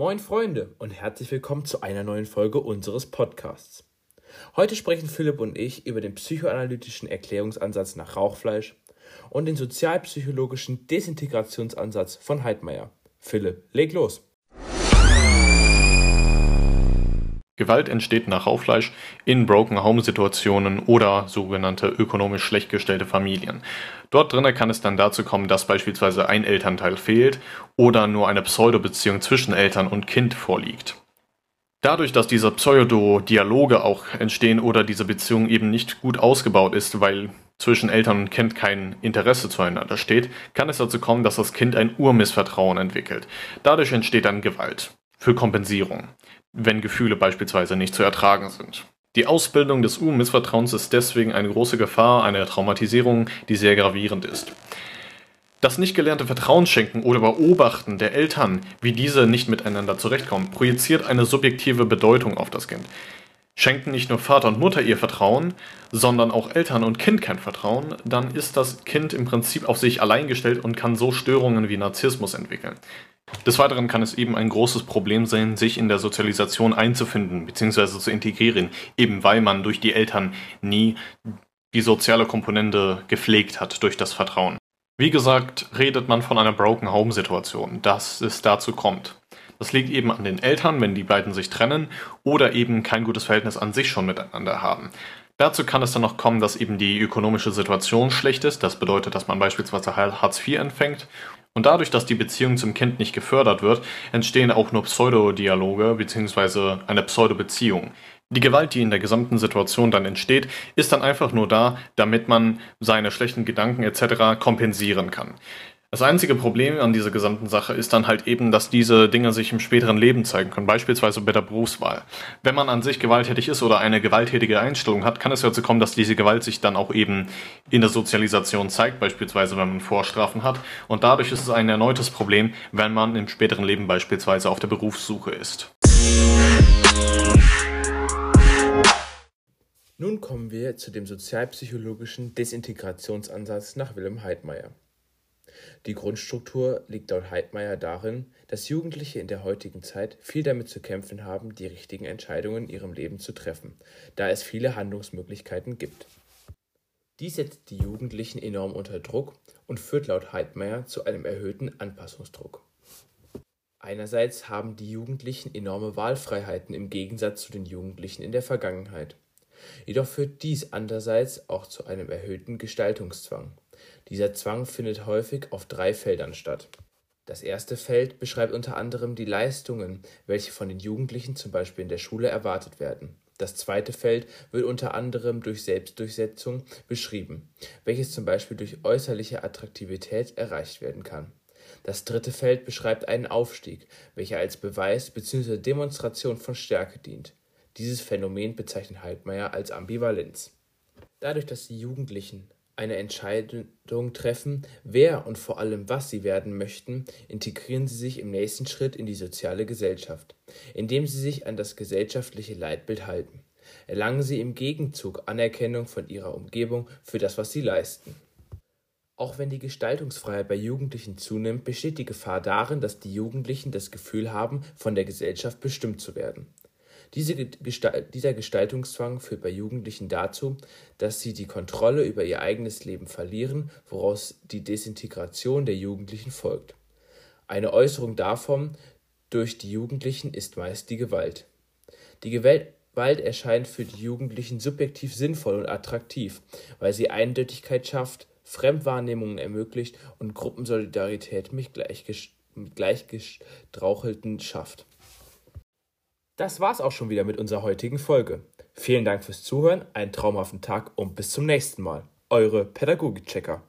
Moin Freunde und herzlich willkommen zu einer neuen Folge unseres Podcasts. Heute sprechen Philipp und ich über den psychoanalytischen Erklärungsansatz nach Rauchfleisch und den sozialpsychologischen Desintegrationsansatz von Heidmeier. Philipp, leg los. Gewalt entsteht nach Rauchfleisch in Broken Home Situationen oder sogenannte ökonomisch schlecht gestellte Familien. Dort drinnen kann es dann dazu kommen, dass beispielsweise ein Elternteil fehlt oder nur eine Pseudo-Beziehung zwischen Eltern und Kind vorliegt. Dadurch, dass diese Pseudo-Dialoge auch entstehen oder diese Beziehung eben nicht gut ausgebaut ist, weil zwischen Eltern und Kind kein Interesse zueinander steht, kann es dazu kommen, dass das Kind ein Urmissvertrauen entwickelt. Dadurch entsteht dann Gewalt für Kompensierung wenn Gefühle beispielsweise nicht zu ertragen sind. Die Ausbildung des U-Missvertrauens ist deswegen eine große Gefahr einer Traumatisierung, die sehr gravierend ist. Das nicht gelernte Vertrauensschenken oder Beobachten der Eltern, wie diese nicht miteinander zurechtkommen, projiziert eine subjektive Bedeutung auf das Kind. Schenken nicht nur Vater und Mutter ihr Vertrauen, sondern auch Eltern und Kind kein Vertrauen, dann ist das Kind im Prinzip auf sich allein gestellt und kann so Störungen wie Narzissmus entwickeln. Des Weiteren kann es eben ein großes Problem sein, sich in der Sozialisation einzufinden bzw. zu integrieren, eben weil man durch die Eltern nie die soziale Komponente gepflegt hat durch das Vertrauen. Wie gesagt, redet man von einer Broken Home Situation, dass es dazu kommt. Das liegt eben an den Eltern, wenn die beiden sich trennen oder eben kein gutes Verhältnis an sich schon miteinander haben. Dazu kann es dann noch kommen, dass eben die ökonomische Situation schlecht ist. Das bedeutet, dass man beispielsweise Hartz IV empfängt und dadurch, dass die Beziehung zum Kind nicht gefördert wird, entstehen auch nur Pseudodialoge bzw. eine Pseudobeziehung. Die Gewalt, die in der gesamten Situation dann entsteht, ist dann einfach nur da, damit man seine schlechten Gedanken etc. kompensieren kann. Das einzige Problem an dieser gesamten Sache ist dann halt eben, dass diese Dinge sich im späteren Leben zeigen können, beispielsweise bei der Berufswahl. Wenn man an sich gewalttätig ist oder eine gewalttätige Einstellung hat, kann es dazu kommen, dass diese Gewalt sich dann auch eben in der Sozialisation zeigt, beispielsweise wenn man Vorstrafen hat. Und dadurch ist es ein erneutes Problem, wenn man im späteren Leben beispielsweise auf der Berufssuche ist. Nun kommen wir zu dem sozialpsychologischen Desintegrationsansatz nach Wilhelm Heidmeier. Die Grundstruktur liegt laut Heidmeier darin, dass Jugendliche in der heutigen Zeit viel damit zu kämpfen haben, die richtigen Entscheidungen in ihrem Leben zu treffen, da es viele Handlungsmöglichkeiten gibt. Dies setzt die Jugendlichen enorm unter Druck und führt laut Heidmeier zu einem erhöhten Anpassungsdruck. Einerseits haben die Jugendlichen enorme Wahlfreiheiten im Gegensatz zu den Jugendlichen in der Vergangenheit. Jedoch führt dies andererseits auch zu einem erhöhten Gestaltungszwang. Dieser Zwang findet häufig auf drei Feldern statt. Das erste Feld beschreibt unter anderem die Leistungen, welche von den Jugendlichen zum Beispiel in der Schule erwartet werden. Das zweite Feld wird unter anderem durch Selbstdurchsetzung beschrieben, welches zum Beispiel durch äußerliche Attraktivität erreicht werden kann. Das dritte Feld beschreibt einen Aufstieg, welcher als Beweis bzw. Demonstration von Stärke dient. Dieses Phänomen bezeichnet Heidmeier als Ambivalenz. Dadurch, dass die Jugendlichen eine Entscheidung treffen, wer und vor allem was sie werden möchten, integrieren sie sich im nächsten Schritt in die soziale Gesellschaft, indem sie sich an das gesellschaftliche Leitbild halten. Erlangen sie im Gegenzug Anerkennung von ihrer Umgebung für das, was sie leisten. Auch wenn die Gestaltungsfreiheit bei Jugendlichen zunimmt, besteht die Gefahr darin, dass die Jugendlichen das Gefühl haben, von der Gesellschaft bestimmt zu werden. Diese Gestalt, dieser Gestaltungszwang führt bei Jugendlichen dazu, dass sie die Kontrolle über ihr eigenes Leben verlieren, woraus die Desintegration der Jugendlichen folgt. Eine Äußerung davon durch die Jugendlichen ist meist die Gewalt. Die Gewalt erscheint für die Jugendlichen subjektiv sinnvoll und attraktiv, weil sie Eindeutigkeit schafft, Fremdwahrnehmungen ermöglicht und Gruppensolidarität mit Gleichgestrauchelten schafft. Das war's auch schon wieder mit unserer heutigen Folge. Vielen Dank fürs Zuhören, einen traumhaften Tag und bis zum nächsten Mal. Eure Pädagogik-Checker.